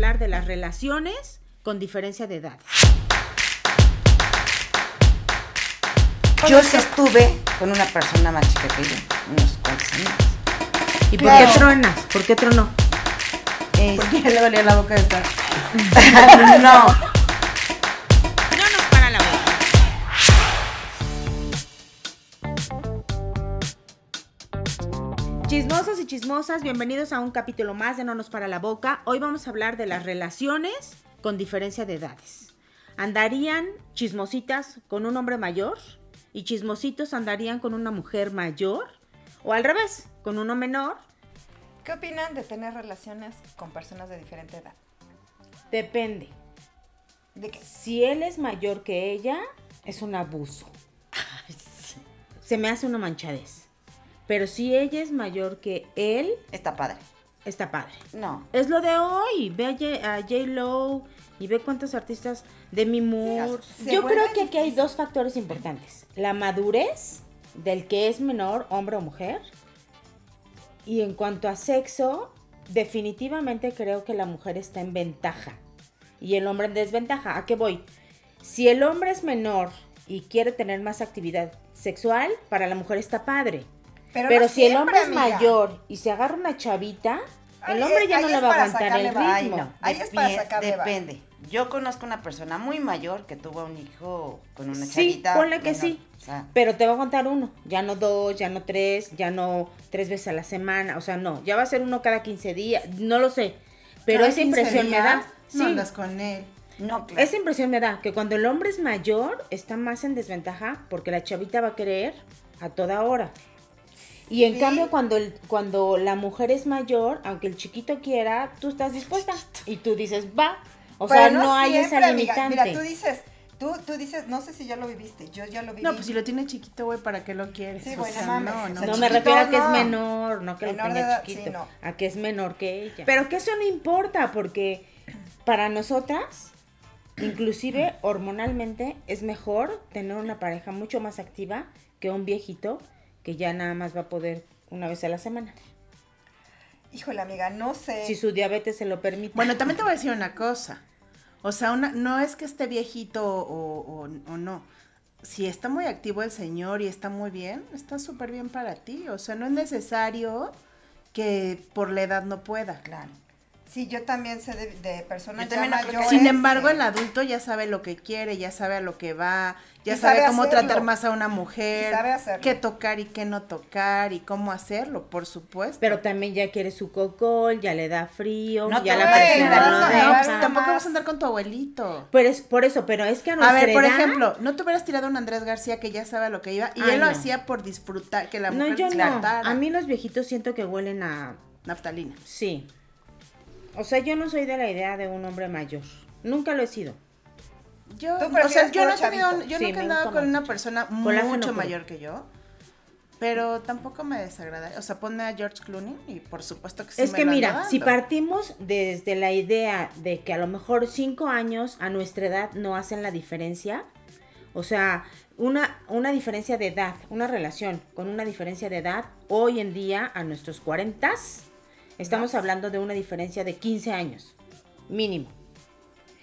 hablar de las relaciones con diferencia de edad. Yo sí estuve con una persona más chica que yo, unos cuantos años. ¿Y por Claro. qué tronas? ¿Por qué tronó? Es- Porque le valía la boca de estar. No Chismosos y chismosas, bienvenidos a un capítulo más de No nos para la boca. Hoy vamos a hablar de las relaciones con diferencia de edades. ¿Andarían chismositas con un hombre mayor? ¿Y chismositos andarían con una mujer mayor? ¿O al revés, con uno menor? ¿Qué opinan de tener relaciones con personas de diferente edad? Depende. ¿De qué? Si él es mayor que ella, es un abuso. Se me hace una manchadez. Pero si ella es mayor que él, está padre. está padre. No, Es lo de hoy. Ve a J- a J-Lo y ve cuántos artistas. Demi Moore. Se Yo vuelve creo que aquí hay dos factores importantes. La madurez del que es menor, hombre o mujer. Y en cuanto a sexo, definitivamente creo que la mujer está en ventaja. Y el hombre en desventaja. ¿A qué voy? Si el hombre es menor y quiere tener más actividad sexual, para la mujer está padre. Pero, no si el hombre es amiga. mayor y se agarra una chavita, el hombre ya no le va a aguantar el ritmo. Ay, no. Ahí es para sacarle va. Depende. Yo conozco una persona muy mayor que tuvo un hijo con una Sí, chavita. ponle que menor. sí. O sea, Pero te va a contar uno, ya no dos, ya no tres, ya no tres veces a la semana, o sea, no, ya va a ser uno cada 15 días, no lo sé. Pero esa 15 impresión me da. No Sí, andas con él. no, claro. esa impresión me da que cuando el hombre es mayor está más en desventaja porque la chavita va a querer a toda hora. Y en Sí. cambio cuando el, cuando la mujer es mayor, aunque el chiquito quiera, tú estás dispuesta y tú dices, "Va." O Pero sea, no, hay siempre, esa amiga. limitante. Mira, tú dices, tú, tú dices, no sé si ya lo viviste, yo ya lo viví. No, pues si lo tiene chiquito, güey, ¿para qué lo quieres? Sí, O bueno, sea, mames, no, o no. sea, No, chiquito, me refiero a que no. es menor, no que lo Menor de tenga edad, chiquito, sí, no. a que es menor que ella. Pero que eso no importa, porque para nosotras, inclusive hormonalmente, es mejor tener una pareja mucho más activa que un viejito que ya nada más va a poder una vez a la semana. Híjole, amiga, no sé. Si su diabetes se lo permite. Bueno, también te voy a decir una cosa. O sea, una, no es que esté viejito o, o- o no. Si está muy activo el señor y está muy bien, está súper bien para ti. O sea, no es necesario que por la edad no pueda. Claro. Sí, yo también sé de, de personas Yo también ya no creo que- mayores Sin embargo, el adulto ya sabe lo que quiere, ya sabe a lo que va, ya sabe, sabe cómo hacerlo. tratar más a una mujer, qué tocar y qué no tocar y cómo hacerlo, por supuesto. Pero también ya quiere su cocol, ya le da frío, No ya la a ayudar, no no, pues, no, pues tampoco vas a andar con tu abuelito. Pero es, por eso, pero es que a A nuestra ver, por edad- ejemplo, no te hubieras tirado a un Andrés García que ya sabe a lo que iba y Ay, él lo no. hacía por disfrutar, que la No, mujer yo no. A mí los viejitos siento que huelen a Naftalina. Sí. O sea, yo no soy de la idea de un hombre mayor. Nunca lo he sido. Yo, o sea, yo no he tenido, yo Sí, nunca he andado con una persona mucho mayor que yo, pero tampoco me desagrada. O sea, ponme a George Clooney y por supuesto que sí es me que lo mira, si partimos desde la idea de que a lo mejor cinco años a nuestra edad no hacen la diferencia, o sea, una, una diferencia de edad, una relación con una diferencia de edad, hoy en día a nuestros 40 estamos hablando de una diferencia de 15 años, mínimo.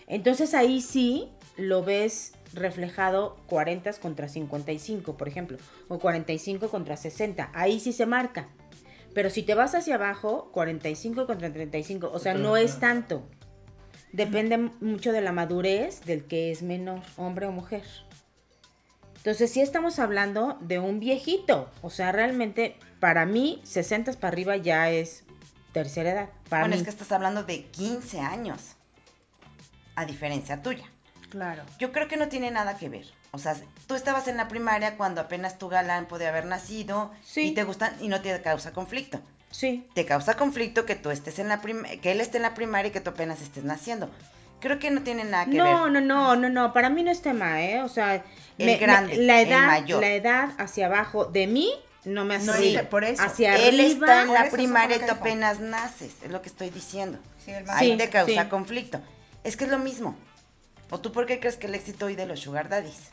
Entonces ahí sí lo ves reflejado 40 contra 55, por ejemplo, o 45 contra 60. Ahí sí se marca. Pero si te vas hacia abajo, 45 contra 35, o sea, no es tanto. Depende mucho de la madurez del que es menor, hombre o mujer. Entonces, sí estamos hablando de un viejito. O sea, realmente, para mí, 60 para arriba ya es tercera edad. Para bueno, mí. es que estás hablando de 15 años. A diferencia tuya. Claro. Yo creo que no tiene nada que ver. O sea, tú estabas en la primaria cuando apenas tu galán podía haber nacido Sí. y te gustan y no te causa conflicto. Sí. Te causa conflicto que tú estés en la que él esté en la primaria y que tú apenas estés naciendo. Creo que no tiene nada que No, ver. no, no, no, no, para mí no es tema, ¿eh? O sea, El grande, la el edad, mayor. la edad hacia abajo de mí no me hace No, sí, por eso. Hacia Él arriba, está en la primaria y tú apenas naces, es lo que estoy diciendo. Sí, el Ahí Sí, te causa sí. conflicto. Es que es lo mismo. ¿O tú por qué crees que el éxito hoy de los sugar daddies?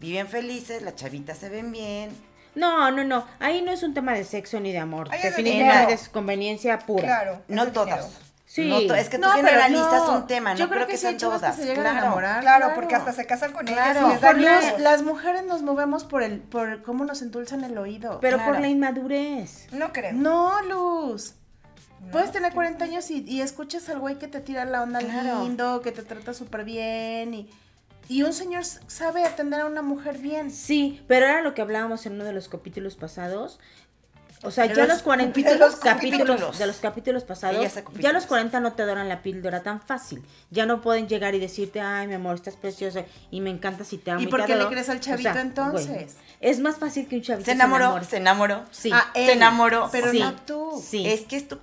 Viven felices, las chavitas se ven bien. No, no, no. Ahí no es un tema de sexo ni de amor. Ahí Definitivamente es conveniencia pura. Claro. No dinero. Sí. No es que tú No, pero generalizas no. un tema, no Yo creo, que, sean chavas todas. que se llegan a claro. enamorar. Claro, porque hasta se casan con Claro. ellas y les dan hijos. las, las mujeres nos movemos por el, por cómo nos endulzan el oído. Pero Claro. por la inmadurez. No creo. no, Luz. No, Puedes tener 40 años y, y escuchas al güey que te tira la onda Claro. lindo, que te trata súper bien y, y un señor sabe atender a una mujer bien. Sí, pero era lo que hablábamos en uno de los capítulos pasados. O sea, De ya los los 40 cupi- de los capítulos capítulos. de los capítulos pasados, ya los 40 no te doran la píldora tan fácil. Ya no pueden llegar y decirte, "Ay, mi amor, estás preciosa y me encanta si te amo." ¿Y por qué le adoro". crees al O chavito sea, entonces? es más fácil que un chavito Se enamoró, se enamoró. Sí. Ah, Se él, enamoró. Pero Sí. no tú. Sí. Es que es tu,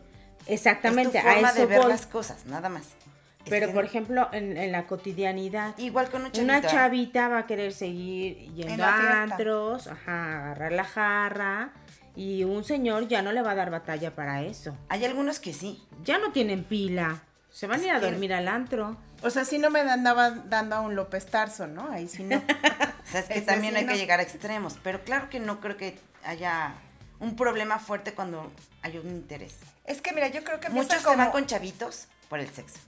Exactamente, es tu forma a eso de ver voy. las cosas, nada más. Pero por ejemplo, en, en la cotidianidad, igual con un chavito. una chavita va a querer seguir yendo a antros, ajá, agarrar la jarra y un señor ya no le va a dar batalla para eso. Hay algunos que sí. Ya no tienen pila. Se van a ir a que- dormir al antro. O sea, si no me andaban dando a un López Tarso, ¿no? Ahí sí no. O sea, es que Ese también sí, hay no. que llegar a extremos. Pero claro que no creo que haya un problema fuerte cuando hay un interés. Es que mira, yo creo que Muchos se van con chavitos por el sexo.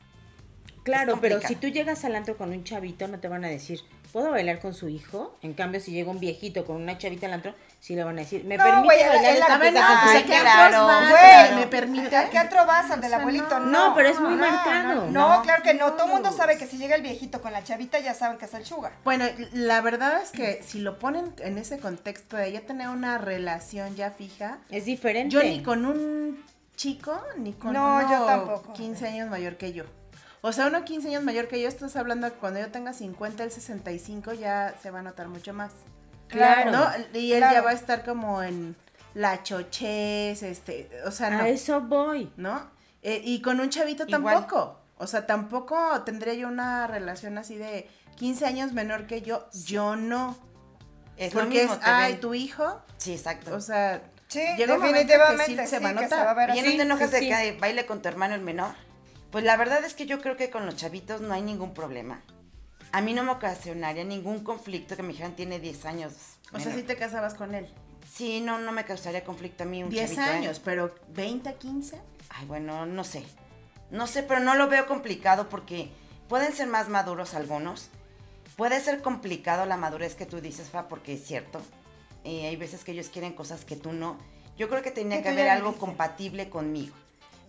Claro, pero si tú llegas al antro con un chavito, no te van a decir, ¿puedo bailar con su hijo? En cambio, si llega un viejito con una chavita al antro, sí le van a decir, ¿me No, permite güey, bailar esta pues su Ay, ¿a hija?" qué claro, vas? güey. ¿Me permite? ¿A qué vas? ¿Al de la O sea, abuelito? no. No. No, pero es muy no, marcado. No, No. claro que no. Todo el mundo sabe que si llega el viejito con la chavita ya saben que es el sugar. Bueno, la verdad es que si lo ponen en ese contexto de ya tener una relación ya fija, Es diferente. yo ni con un chico, ni con No, uno yo tampoco. 15 años mayor que yo. O sea, uno 15 años mayor que yo, estás hablando que cuando yo tenga 50, el 65 ya se va a notar mucho más. Claro. ¿No? Y él Claro. ya va a estar como en la chochez, este, o sea, no. A eso voy. ¿no? Eh, y con un chavito Igual. tampoco. O sea, tampoco tendría yo una relación así de 15 años menor que yo. Yo no. Es lo Porque mismo, es, ay, ven- tu hijo. Sí, exacto. O sea, Sí, llega un momento en que definitivamente. sí se sí, va a que notar. se va a ver Oye, ¿no te enojas sí, de que baile con tu hermano el menor? Pues la verdad es que yo creo que con los chavitos no hay ningún problema. A mí no me ocasionaría ningún conflicto que me dijeran tiene 10 años. o sea, si te casabas con él. Sí, no, no me causaría conflicto a mí un 10 chavito, ¿eh? años, pero 20, 15. Ay, bueno, no sé. No sé, pero no lo veo complicado porque pueden ser más maduros algunos. Puede ser complicado la madurez que tú dices, Fa, porque es cierto. Eh, hay veces que ellos quieren cosas que tú no. Yo creo que tenía Que haber algo compatible conmigo.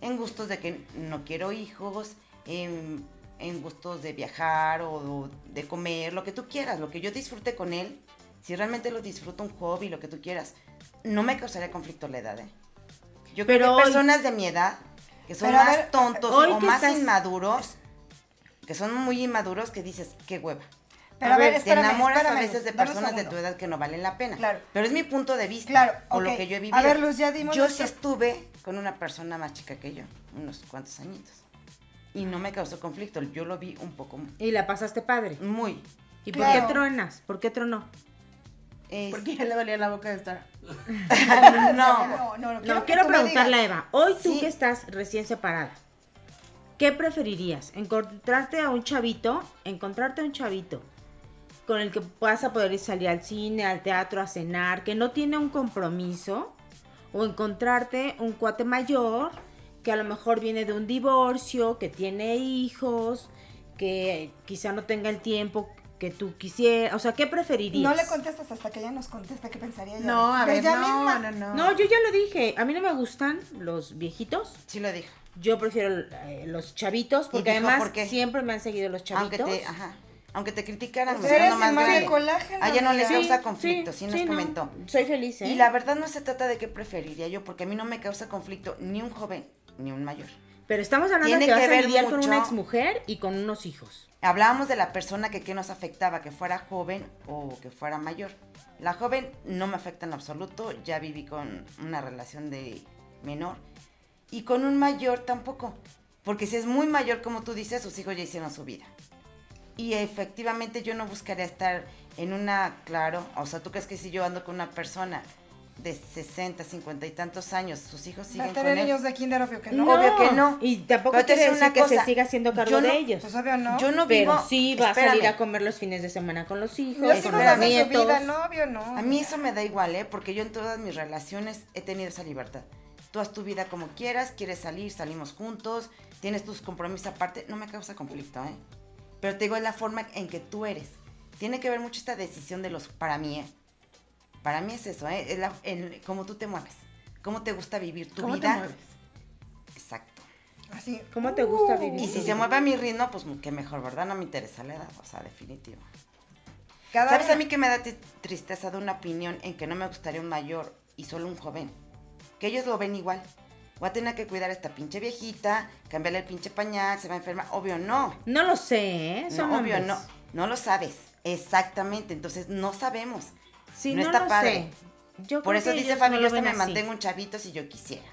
En gustos de que no quiero hijos, en, en gustos de viajar o de comer, lo que tú quieras, lo que yo disfrute con él. Si realmente lo disfruto un hobby, lo que tú quieras, no me causaría conflicto la edad, ¿eh? Yo Pero creo que hoy- personas de mi edad que son más ver, tontos o más estás- inmaduros, que son muy inmaduros, que dices, qué hueva. Pero a ver, te espérame, enamoras espérame, a veces de personas de tu edad que no valen la pena. Claro. Pero es mi punto de vista. Claro, O lo que yo he vivido. A ver, Luz, ya dimos Yo nuestro- sí estuve con una persona más chica que yo, unos cuantos añitos. Y no me causó conflicto. Yo lo vi un poco Y la pasaste padre. muy. ¿Y Claro. por qué truenas? ¿Por qué tronó? es- Porque ya le dolía la boca de estar. no. No, no, no. No, quiero me preguntarle a. Eva, hoy tú que estás recién separada, ¿qué preferirías? ¿Encontrarte a un chavito? ¿Encontrarte a un chavito con el que vas a poder ir salir al cine, al teatro, a cenar, que no tiene un compromiso? ¿O encontrarte un cuate mayor que a lo mejor viene de un divorcio, que tiene hijos, que quizá no tenga el tiempo que tú quisieras? O sea, ¿qué preferirías? No le contestas hasta que ella nos conteste qué pensaría ella. No, a ver, ella no, misma. no, no. No, yo ya lo dije. A mí no me gustan los viejitos. Sí lo dijo. Yo prefiero eh, los chavitos, porque dijo además por siempre me han seguido los Aunque chavitos. te, ajá, aunque te criticaran, Pues me eres más de colágeno, A ella no le amiga. causa conflicto, sí, nos no. comentó. Soy feliz, ¿eh? Y la verdad no se trata de qué preferiría yo, porque a mí no me causa conflicto ni un joven ni un mayor. Pero estamos hablando de que vas que a ver lidiar con mucho- una exmujer y con unos hijos. Hablábamos de la persona que qué nos afectaba, que fuera joven o que fuera mayor. La joven no me afecta en absoluto, ya viví con una relación de menor. Y con un mayor tampoco, porque si es muy mayor como tú dices, sus hijos ya hicieron su vida. Y efectivamente yo no buscaría estar en una, claro, o sea, tú crees que si yo ando con una persona de 60, 50 y tantos años, sus hijos Va siguen a con tener él. niños de kinder, obvio que no. No. Obvio que no. Y tampoco Pero quiere decir decir que una se cosa, siga haciendo cargo yo no- de ellos. Pues obvio no. Yo no pero vivo, sí va a salir a comer los fines de semana con los hijos, Los con hijos los hacen su nietos. vida, no, obvio no. A mí eso me da igual, ¿eh? Porque yo en todas mis relaciones he tenido esa libertad. tú haz tu vida como quieras, quieres salir, salimos juntos, tienes tus compromisos aparte, no me causa conflicto, ¿eh? Pero te digo, es la forma en que tú eres. Tiene que ver mucho esta decisión de los, para mí, ¿eh? Para mí es eso, ¿eh? Es la, el- cómo tú te mueves, cómo te gusta vivir tu ¿Cómo te vida. mueves? Exacto. Así. ¿Cómo te gusta Uh. vivir? Y si se mueve a mi ritmo, pues qué mejor, ¿verdad? No me interesa la edad, o sea, definitivo. Cada ¿Sabes a mí que me da tri- tristeza de una opinión en que no me gustaría un mayor y solo un joven? Que ellos lo ven igual. Voy a tener que cuidar a esta pinche viejita, cambiarle el pinche pañal, se va a enfermar. Obvio no. No lo sé, ¿eh? Son no obvio no. No lo sabes. Exactamente. Entonces no sabemos. Sí, No no, está lo padre. sé. Yo Por eso que dice no lo hasta me así. mantengo un chavito si yo quisiera.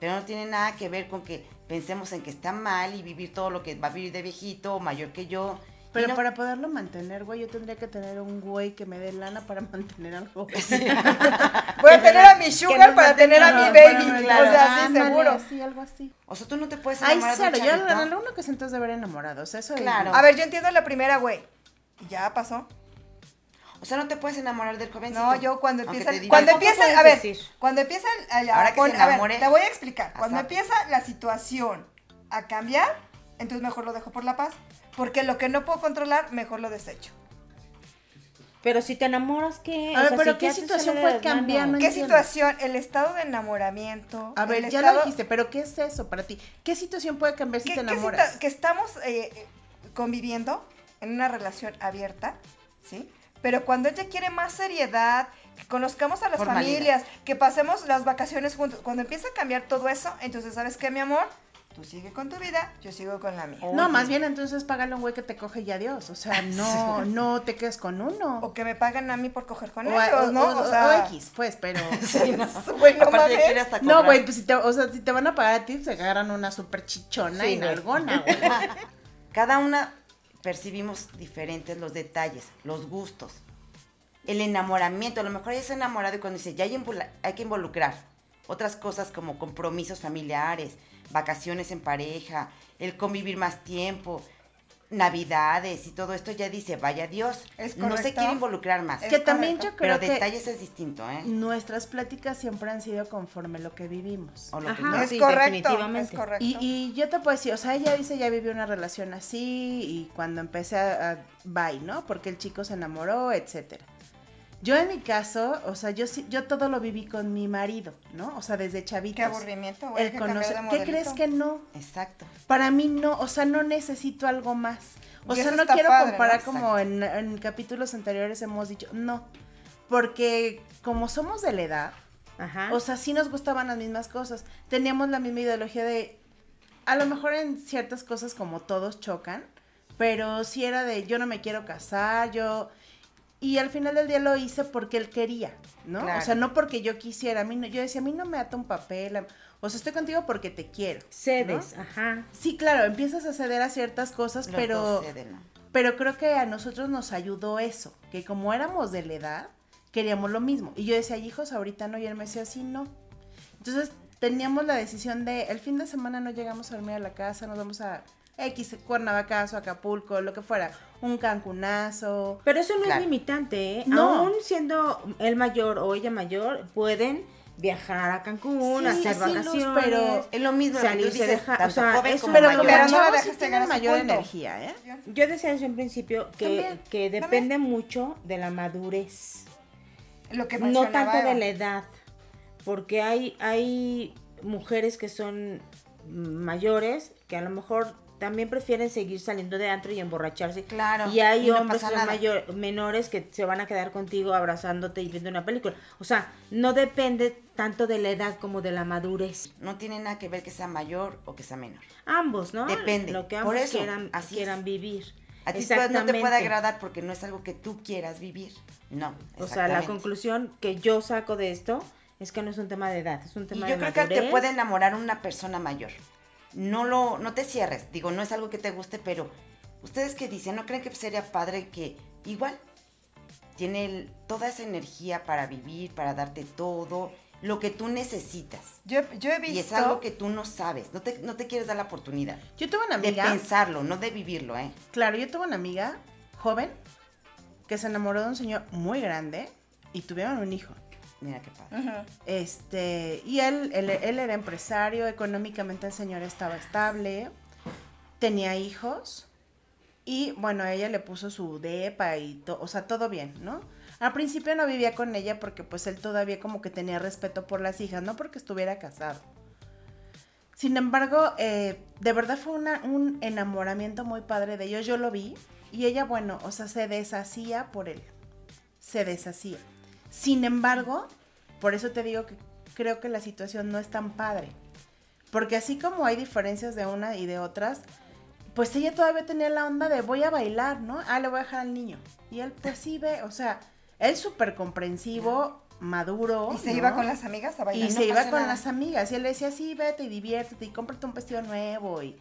Pero no tiene nada que ver con que pensemos en que está mal y vivir todo lo que va a vivir de viejito o mayor que yo. Pero no- para poderlo mantener, güey, yo tendría que tener un güey que me dé lana para mantener algo. Voy a tener a mi sugar para tener a mi baby. para- O sea, sí, seguro. Algo así. O sea, tú no te puedes Ay, enamorar de un cero, yo chavito. en alguna ocasión te has de ver enamorados, eso es- Claro. A ver, yo entiendo la primera, güey. Ya pasó. O sea, no te puedes enamorar del jovencito. No, yo cuando aunque empiezan, te diga- cuando puedes a ver, decir. cuando empiezan a, a- Ahora que pon- se a ver, enamore. te voy a explicar. Cuando empieza la situación a cambiar, entonces mejor lo dejo por la paz, porque lo que no puedo controlar, mejor lo desecho. Pero si te enamoras, ¿qué? A O ver, sea, pero si ¿qué situación cambiar? No ¿Qué situación? El estado de enamoramiento. A ver, el ya estado- lo dijiste, pero ¿qué es eso para ti? ¿Qué situación puede cambiar si ¿Qué- te enamoras? que estamos eh, eh, conviviendo en una relación abierta, ¿sí? Pero cuando ella quiere más seriedad, que conozcamos a las Formalidad. familias, que pasemos las vacaciones juntos, cuando empieza a cambiar todo eso, entonces, ¿sabes qué, mi amor? Tú sigue con tu vida, yo sigo con la mía. No, Oye. más bien entonces págale a un güey que te coge y adiós. O sea, no, no te quedes con uno. O que me pagan a mí por coger con O- ellos, o- ¿no? o- O, sea, o X, pues, pero... bueno, Aparte de mames. que ir hasta No, güey, pues si te, o sea, si te van a pagar a ti, se agarran una súper chichona Sí, y nalgona, güey. Cada una percibimos diferentes los detalles, los gustos, el enamoramiento. A lo mejor ella se enamorado y cuando dice, ya hay que involucrar otras cosas como compromisos familiares, vacaciones en pareja, el convivir más tiempo, navidades y todo esto, ya dice, vaya Dios, Es no se quiere involucrar más. Es que también yo creo Pero que detalles es distinto, ¿eh? nuestras pláticas siempre han sido conforme lo que vivimos. O lo que no. Es sí, correcto, definitivamente. es correcto. Y, y yo te puedo decir, o sea, ella dice, ya vivió una relación así y cuando empecé a, a bye, ¿no? Porque el chico se enamoró, etcétera. Yo en mi caso, o sea, yo sí, yo todo lo viví con mi marido, ¿no? O sea, desde chavitos. Qué aburrimiento, güey. El conocer, ¿Qué crees que no? Exacto. Para mí no, o sea, no necesito algo más. O Y sea, no quiero padre, comparar ¿no? como en, en capítulos anteriores hemos dicho, no. Porque como somos de la edad, Ajá. o sea, sí nos gustaban las mismas cosas. Teníamos la misma ideología de, a lo mejor en ciertas cosas como todos chocan, pero sí era de, yo no me quiero casar, yo... Y al final del día lo hice porque él quería, ¿no? Claro. O sea, no porque yo quisiera. A mí no, yo decía, a mí no me ata un papel. O sea, estoy contigo porque te quiero. Cedes, ajá. Sí, claro, empiezas a ceder a ciertas cosas, Los pero, dos ceden, ¿no? pero creo que a nosotros nos ayudó eso, que como éramos de la edad, queríamos lo mismo. Y yo decía, hijos, ahorita no, y él me decía, sí, no. Entonces teníamos la decisión de, el fin de semana no llegamos a dormir a la casa, nos vamos a X, Cuernavacazo, Acapulco, lo que fuera, un cancunazo. Pero eso no Claro. es limitante, ¿eh? No. Aún siendo él mayor o ella mayor, pueden viajar a Cancún, Sí, hacer sí, Luz, vacaciones. pero Es lo mismo que salirse o sea, joven eso- como Pero mayor. Pero no la sí a ese mayor punto. energía, ¿eh? Yo decía desde un principio que, También, que depende mucho de la madurez, Lo que no tanto de la edad, porque hay, hay mujeres que son mayores que a lo mejor también prefieren seguir saliendo de antro y emborracharse. Claro, Y hay y no hombres mayor- menores que se van a quedar contigo abrazándote y viendo una película. O sea, no depende tanto de la edad como de la madurez. No tiene nada que ver que sea mayor o que sea menor. Ambos, ¿no? Depende. Lo que Por ambos eso, quieran, así quieran vivir. A ti no te puede agradar porque no es algo que tú quieras vivir. No. O sea, la conclusión que yo saco de esto es que no es un tema de edad, es un Y tema yo de creo que te puede enamorar una persona mayor. No lo, no te cierres. Digo, no es algo que te guste, pero ustedes que dicen, ¿no creen que sería padre que igual tiene el- toda esa energía para vivir, para darte todo, lo que tú necesitas? Yo, yo he visto. Y es algo que tú no sabes, no te, no te quieres dar la oportunidad Yo tuve una de amiga, pensarlo, no de vivirlo, ¿eh? claro, yo tuve una amiga joven que se enamoró de un señor muy grande y tuvieron un hijo. Mira qué padre. Este, y él, él, él era empresario, económicamente el señor estaba estable, tenía hijos, y bueno, ella le puso su depa y todo, o sea, todo bien, ¿no? Al principio no vivía con ella porque pues él todavía como que tenía respeto por las hijas, no porque estuviera casado. Sin embargo, eh, de verdad fue una- un enamoramiento muy padre de ellos, yo lo vi, y ella, bueno, o sea, se deshacía por él, se deshacía. Sin embargo, por eso te digo que creo que la situación no es tan padre. Porque así como hay diferencias de una y de otras, pues ella todavía tenía la onda de voy a bailar, ¿no? Ah, le voy a dejar al niño. Y él pues sí ve, o sea, él súper comprensivo, maduro. Y se ¿no? iba con las amigas a bailar. Y no se iba con nada. las amigas. Y él le decía, sí, vete y diviértete y cómprate un vestido nuevo. Y...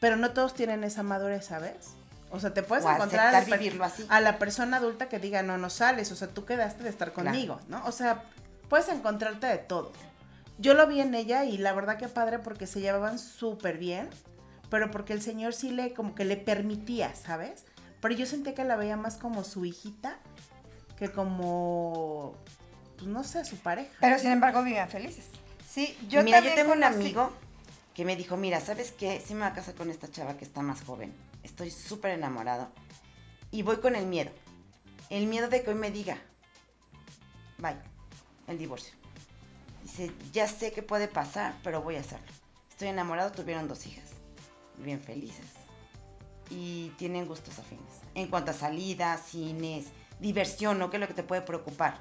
Pero no todos tienen esa madurez, ¿sabes? O sea, te puedes O encontrar aceptar al per- vivirlo así. a la persona adulta que diga, no, no sales. O sea, tú quedaste de estar Claro. conmigo, ¿no? O sea, puedes encontrarte de todo. Yo lo vi en ella y la verdad que padre porque se llevaban súper bien, pero porque el señor sí le, como que le permitía, ¿sabes? Pero yo sentía que la veía más como su hijita que como, pues no sé, su pareja. Pero sin embargo vivían felices. Sí, yo mira, yo tengo un amigo que me dijo, mira, ¿sabes qué? Sí me voy a casar con esta chava que está más joven. Estoy súper enamorado. Y voy con el miedo. El miedo de que hoy me diga, bye, el divorcio. Dice, ya sé que puede pasar, pero voy a hacerlo. Estoy enamorado, tuvieron dos hijas, bien felices. Y tienen gustos afines. En cuanto a salidas, cines, diversión, ¿no? ¿Qué es lo que te puede preocupar?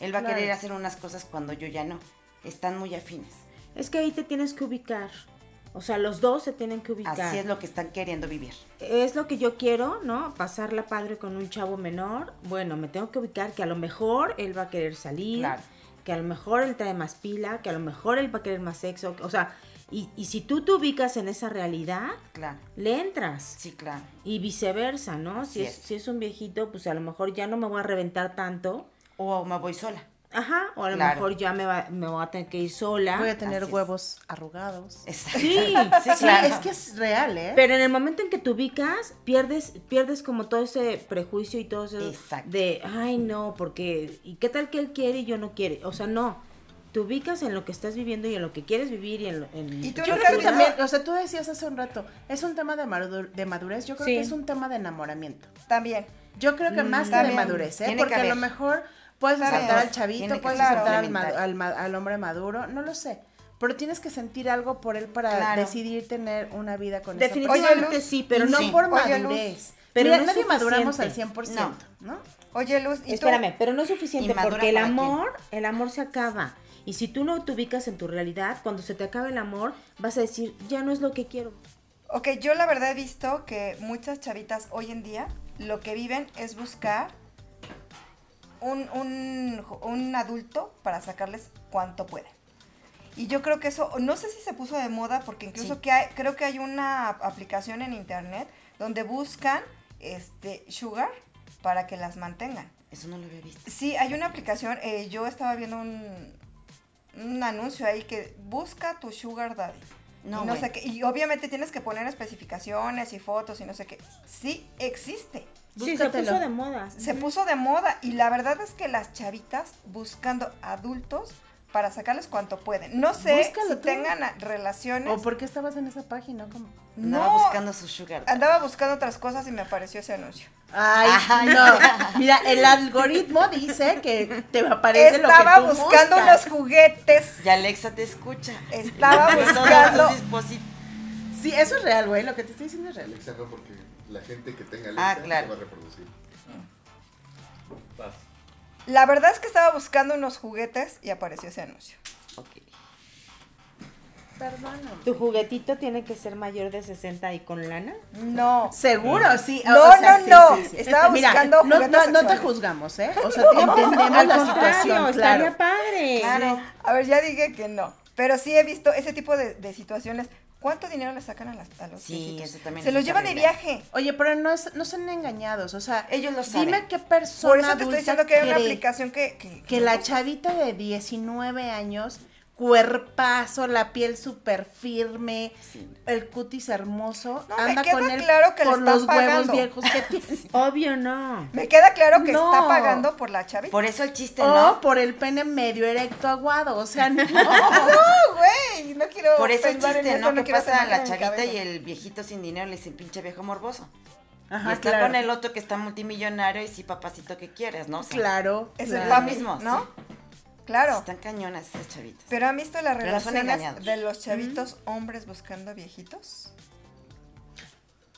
Él va Claro. a querer hacer unas cosas cuando yo ya no. Están muy afines. Es que ahí te tienes que ubicar. O sea, los dos se tienen que ubicar. Así es lo que están queriendo vivir. es lo que yo quiero, ¿no? Pasarla padre con un chavo menor. Bueno, me tengo que ubicar que a lo mejor él va a querer salir, Claro. que a lo mejor él trae más pila, que a lo mejor él va a querer más sexo. O sea, y, y si tú te ubicas en esa realidad, Claro. le entras. Sí, claro. Y viceversa, ¿no? Así Si es, es. si es un viejito, pues a lo mejor ya no me voy a reventar tanto. O me voy sola. Ajá, o a lo Claro. mejor ya me, va, me voy a tener que ir sola. Voy a tener Así es. huevos arrugados. Exacto. Sí, sí, Sí, claro. es que es real, ¿eh? Pero en el momento en que te ubicas, pierdes, pierdes como todo ese prejuicio y todo eso Exacto. de, ay no, porque, ¿y qué tal que él quiere y yo no quiere? O sea, no, te ubicas en lo que estás viviendo y en lo que quieres vivir y en... lo- en Y tú Yo creo que también, o sea, tú decías hace un rato, es un tema de, madur- de madurez, yo creo Sí. que es un tema de enamoramiento. También. Yo creo que más que de madurez, ¿eh? Tiene que Porque a lo mejor puedes aceptar al chavito, puedes aceptar al, al ma- al hombre maduro, no lo sé. Pero tienes que sentir algo por él para Claro. decidir tener una vida con Definitivamente Oye, sí, pero y no no... por madurez. pero Mira, no es nadie maduramos al suficiente. 100%, ¿no? Oye, Luz, ¿y tú? Espérame, pero no es suficiente ¿Y madura porque el quién? amor, el amor se acaba. Y si tú no te ubicas en tu realidad, cuando se te acabe el amor, vas a decir, ya no es lo que quiero. Ok, yo la verdad he visto que muchas chavitas hoy en día lo que viven es buscar un, un, un adulto para sacarles cuanto pueden. Y yo creo que eso, no sé si se puso de moda, porque incluso Sí. que hay- creo que hay una aplicación en internet donde buscan este sugar para que las mantengan. Eso no lo había visto. Sí, hay una aplicación, eh, yo estaba viendo un, un anuncio ahí que busca tu sugar daddy. No, y, no bueno. sé qué, y obviamente tienes que poner especificaciones y fotos y no sé qué. Sí, existe. Sí, se puso de moda. Se puso de moda y la verdad es que las chavitas buscando adultos para sacarles cuanto pueden. No sé Búscalo si tú. tengan relaciones. ¿O por qué estabas en esa página? ¿Cómo? Andaba no, buscando su sugar. daddy. andaba buscando otras cosas y me apareció ese anuncio. Ay, no. Mira, el algoritmo dice que te aparece lo que Estaba tú buscando buscas. unos juguetes. Y Alexa te escucha. Estaba buscando. Sí, eso es real, güey. Lo que te estoy diciendo es real. Alexa no, porque la gente que tenga Ah, Alexa claro. se va a reproducir. Vas. La verdad es que estaba buscando unos juguetes y apareció ese anuncio. Ok. Perdóname. ¿Tu juguetito tiene que ser mayor de 60 y con lana? No. Seguro, sí. No, no, no. Estaba Mira, buscando no, juguetes no, no te juzgamos, ¿eh? O sea, entendemos Al la situación, estaría claro. padre. Claro. A ver, ya dije que no. Pero sí he visto ese tipo de, de situaciones. ¿Cuánto dinero le sacan a, las, a los Sí, viejitos? eso también Se los llevan de viaje. Oye, pero no, es, no son engañados, o sea, Ellos lo saben. dime qué persona Por eso te estoy diciendo que hay una aplicación que... Que, que la chavita de 19 años cuerpazo, la piel súper firme, Sí. el cutis hermoso, No, me anda queda con él claro que por los huevos viejos que tiene. Obvio no. Me queda claro que No. está pagando por la chavita. Por eso el chiste, O ¿no? por el pene medio erecto aguado, o sea, no. No, güey, no quiero Por eso el chiste, eso, ¿no? Que pasa a la chavita y el viejito sin dinero le dicen pinche viejo morboso. Ajá, y está claro. con el otro que está multimillonario y sí, papacito, que quieres, no? O sea, Claro. Es claro. el papi, mismo, ¿no? sí. Claro. Están cañonas esas chavitas. Pero han visto las relaciones de los chavitos hombres buscando viejitos.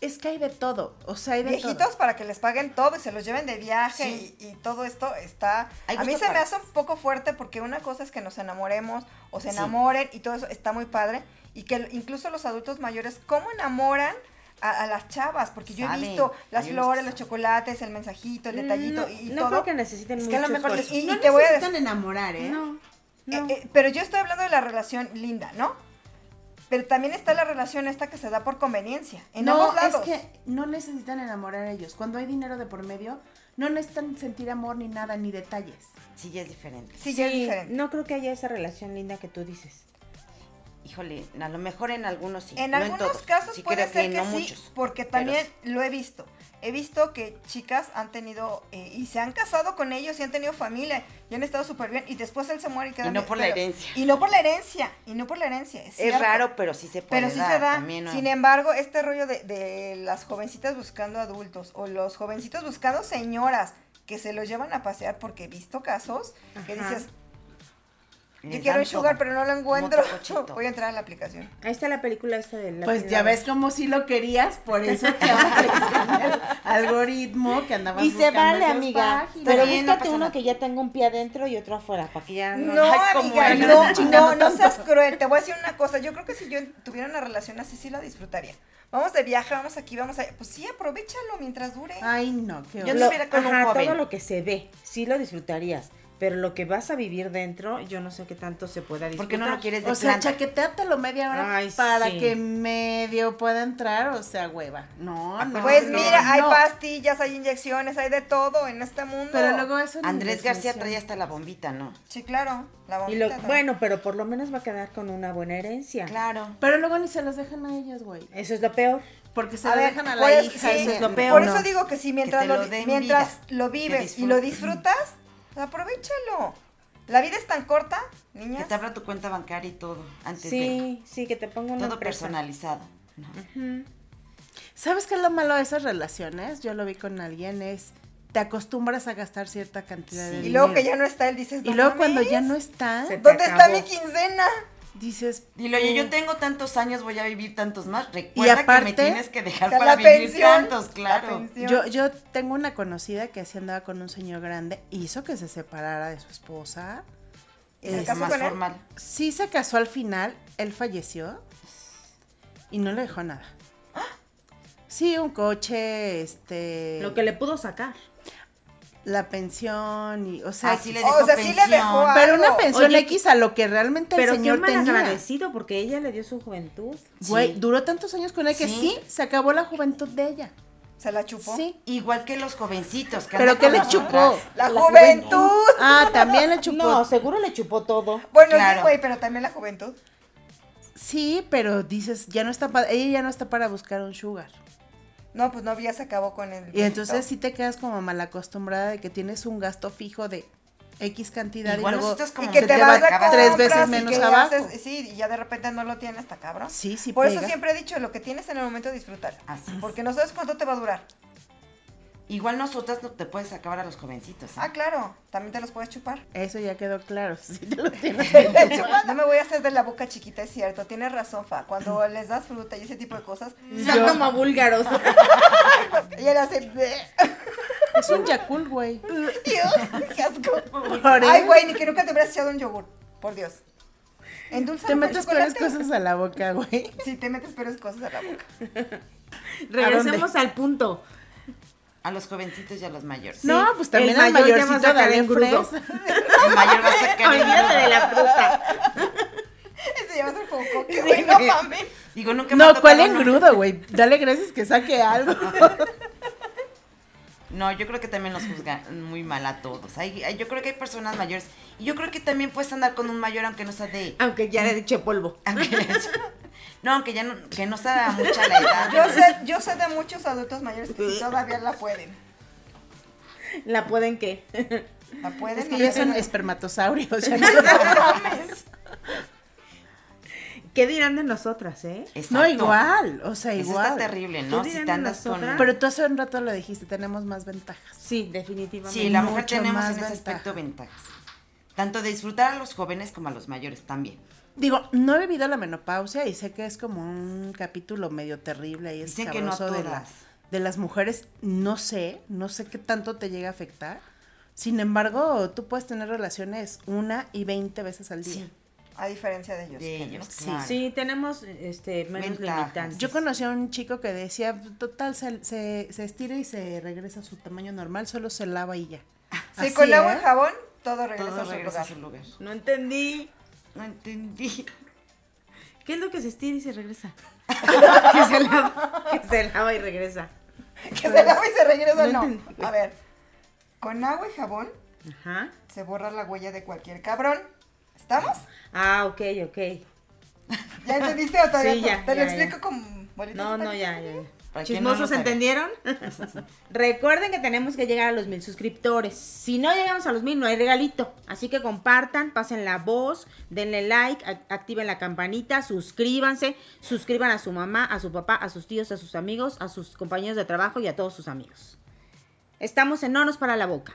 Es que hay de todo, o sea, hay de Viejitos todo. para que les paguen todo y se los lleven de viaje Sí. y, y todo esto está... Hay A mí se me hace un poco fuerte porque una cosa es que nos enamoremos o se Sí. enamoren y todo eso está muy padre. Y que incluso los adultos mayores, ¿cómo enamoran a, a las chavas? Porque yo he Saben, visto las flores, los saben. chocolates, el mensajito, el detallito no, y no todo. creo que necesiten Es que a lo mejor esfuerzo. y- no te voy a necesitan enamorar, ¿eh? No, no. Eh, eh, pero yo estoy hablando de la relación linda, ¿no? Pero también está la relación esta que se da por conveniencia. En no, ambos lados. es que no necesitan enamorar a ellos. Cuando hay dinero de por medio, no necesitan sentir amor ni nada, ni detalles. Sí, ya es diferente. Sí, ya es diferente. no creo que haya esa relación linda que tú dices. Híjole, a lo mejor en algunos sí. En no algunos todos. casos Sí puede ser que, no sí, muchos. porque también lo he visto. He visto que chicas han tenido eh, y se han casado con ellos y han tenido familia y han estado súper bien y después él se muere y queda Y no por la herencia. Y no por la herencia, y no por la herencia. Es, raro, pero sí se puede Pero sí dar, se da. también, ¿no? Sin embargo, este rollo de, de las jovencitas buscando adultos o los jovencitos buscando señoras que se los llevan a pasear porque he visto casos que dices, yo quiero un sugar, pero no lo encuentro. Voy a entrar a la aplicación. Ahí está la película esta de la Pues ya ves como si lo querías, por eso te el algoritmo que andabas Y se vale, amiga. páginas. Pero bien, búscate uno nada. que ya tenga un pie adentro y otro afuera, para que ya no. No, amiga, no, no no, seas cruel. Te voy a decir una cosa. Yo creo que si yo tuviera una relación así, sí la disfrutaría. Vamos de viaje, vamos aquí, vamos allá. Pues sí, aprovechalo mientras dure. Ay, no, qué Yo no hubiera con un ajá, joven. todo lo que se ve, sí lo disfrutarías. Pero lo que vas a vivir dentro, yo no sé qué tanto se pueda disfrutar. Porque no lo quieres de O sea, planta. chaqueteátelo media hora Ay, para sí. que medio pueda entrar, o sea, hueva. No, no. Pues no, mira, hay pastillas, hay inyecciones, hay de todo en este mundo. Pero luego eso no Andrés García trae hasta la bombita, ¿no? Sí, claro. La Y bombita lo, también. bueno, pero por lo menos va a quedar con una buena herencia. Claro. Pero luego ni se los dejan a ellos, güey. Eso es lo peor. Porque se A lo ver, dejan a la pues, hija. sí, eso es lo peor. Por no. eso digo que si mientras, lo, lo mientras vida, lo vives y lo disfrutas, aprovechalo. La vida es tan corta, Que niñas. te abra tu cuenta bancaria y todo. Antes Sí, sí, que te ponga de una todo empresa. personalizado. ¿Sabes qué es lo malo de esas relaciones? Yo lo vi con alguien, es te acostumbras a gastar cierta cantidad de Sí. Y dinero. luego que ya no está, él dices, Y "No luego cuando ya no está, ¿Dónde está mi quincena? Dices, Dile, oye, "Mm". yo tengo tantos años, voy a vivir tantos más. Recuerda que aparte, me tienes que dejar Que para la vivir pensión, tantos, la claro. Yo, yo tengo una conocida que así andaba con un señor grande, hizo que se separara de su esposa. ¿Y se Es casó más con él? formal. Sí se casó al final, él falleció y no le dejó nada. Sí, un coche, este, Lo que le pudo sacar. La pensión y, o sea, Ah, sí le O dejó sea, sí le dejó pero una pensión Oye, X a lo que realmente Pero el qué señor mal tenía. agradecido porque ella le dio su juventud. Güey, Sí. duró tantos años con él que Sí. sí, se acabó la juventud de ella. Se la chupó. Sí. Igual que los jovencitos. Que ¿Pero qué le chupó? La, La juventud. Ah, también le chupó. No, seguro le chupó todo. Bueno, sí, güey, pero también la juventud. Sí, pero dices, ya no está para, ella ya no está para buscar un sugar. No, pues no, ya se acabó con el. Y entonces sí te quedas como mal acostumbrada de que tienes un gasto fijo de X cantidad Igual y luego nosotros como Y que te te vas va tres veces y menos que abajo. haces- sí, y ya de repente no lo tienes, está cabrón. Sí, sí Por pega. eso siempre he dicho, lo que tienes en el momento disfrutar. Así. Porque no sabes cuánto te va a durar. Igual nosotras no te puedes acabar a los jovencitos. ¿eh? Ah, claro, también te los puedes chupar. Eso ya quedó claro. Sí, te lo tienes. No me voy a hacer de la boca chiquita, es cierto. Tienes razón, Fa. Cuando les das fruta y ese tipo de cosas, Son como búlgaros. ella le hace. es un Yakult, güey. Dios, qué asco. Por Ay, güey, ni que nunca te hubieras echado un yogur. Por Dios. Endulza te metes peores cosas a la boca, güey. Sí, te metes peores cosas a la boca. Regresemos al punto. A los jovencitos y a los mayores. No, pues también el al mayor ya va a sacar. El mayor va a sacar. De la fruta. Ese ya va a ser güey, no mames. Digo, nunca me No, ¿cuál engrudo, güey? Dale gracias que saque algo. No, yo creo que también nos juzgan muy mal a todos. Hay, hay- yo creo que hay personas mayores. Y yo creo que también puedes andar con un mayor aunque no sea de. Aunque ya le eché polvo. aunque- no, aunque ya no, que no sea mucha la edad. Yo sé, yo sé de muchos adultos mayores que sí todavía la pueden. ¿La pueden qué? La pueden. Es que ya son no- espermatosaurios. ya no- ¿Qué dirán de nosotras, eh? No, igual, o sea, Eso igual. está terrible, ¿no? ¿Qué Si te de andas con. nosotras? Pero tú hace un rato lo dijiste, tenemos más ventajas. Sí, definitivamente. Sí, la mujer mucho tenemos más en ese aspecto ventajas. Tanto de disfrutar a los jóvenes como a los mayores también. Digo, no he vivido la menopausia y sé que es como un capítulo medio terrible y es Dicen que no a de, la- de las mujeres. No sé, no sé qué tanto te llega a afectar. Sin embargo, tú puedes tener relaciones una y veinte veces al día. Sí. A diferencia de ellos. De que ellos, no. claro. Sí, tenemos este, menos Ventajas. limitantes. Yo conocí a un chico que decía, total, se, se, se estira y se regresa a su tamaño normal, solo se lava y ya. Sí, Así, con agua ¿eh? y jabón, todo regresa Todo a su regresa a lugar. su lugar. No entendí. No entendí. ¿Qué es lo que se estira y se regresa? que, se lava, que se lava y regresa. Que se lava y se regresa, No no. A ver, con agua y jabón Ajá. se borra la huella de cualquier cabrón. ¿Estamos? Ah, ok, ok. ¿Ya entendiste o todavía Sí, ya, Te lo ya, explico ya. con bolitas No, no, palitos. ya, ya. No ¿Chismosos entendieron? Recuerden que tenemos que llegar a los mil suscriptores. Si no llegamos a los mil, no hay regalito. Así que compartan, pasen la voz, denle like, ac- activen la campanita, suscríbanse, suscriban a su mamá, a su papá, a sus tíos, a sus amigos, a sus compañeros de trabajo y a todos sus amigos. Estamos en Nonos para la Boca.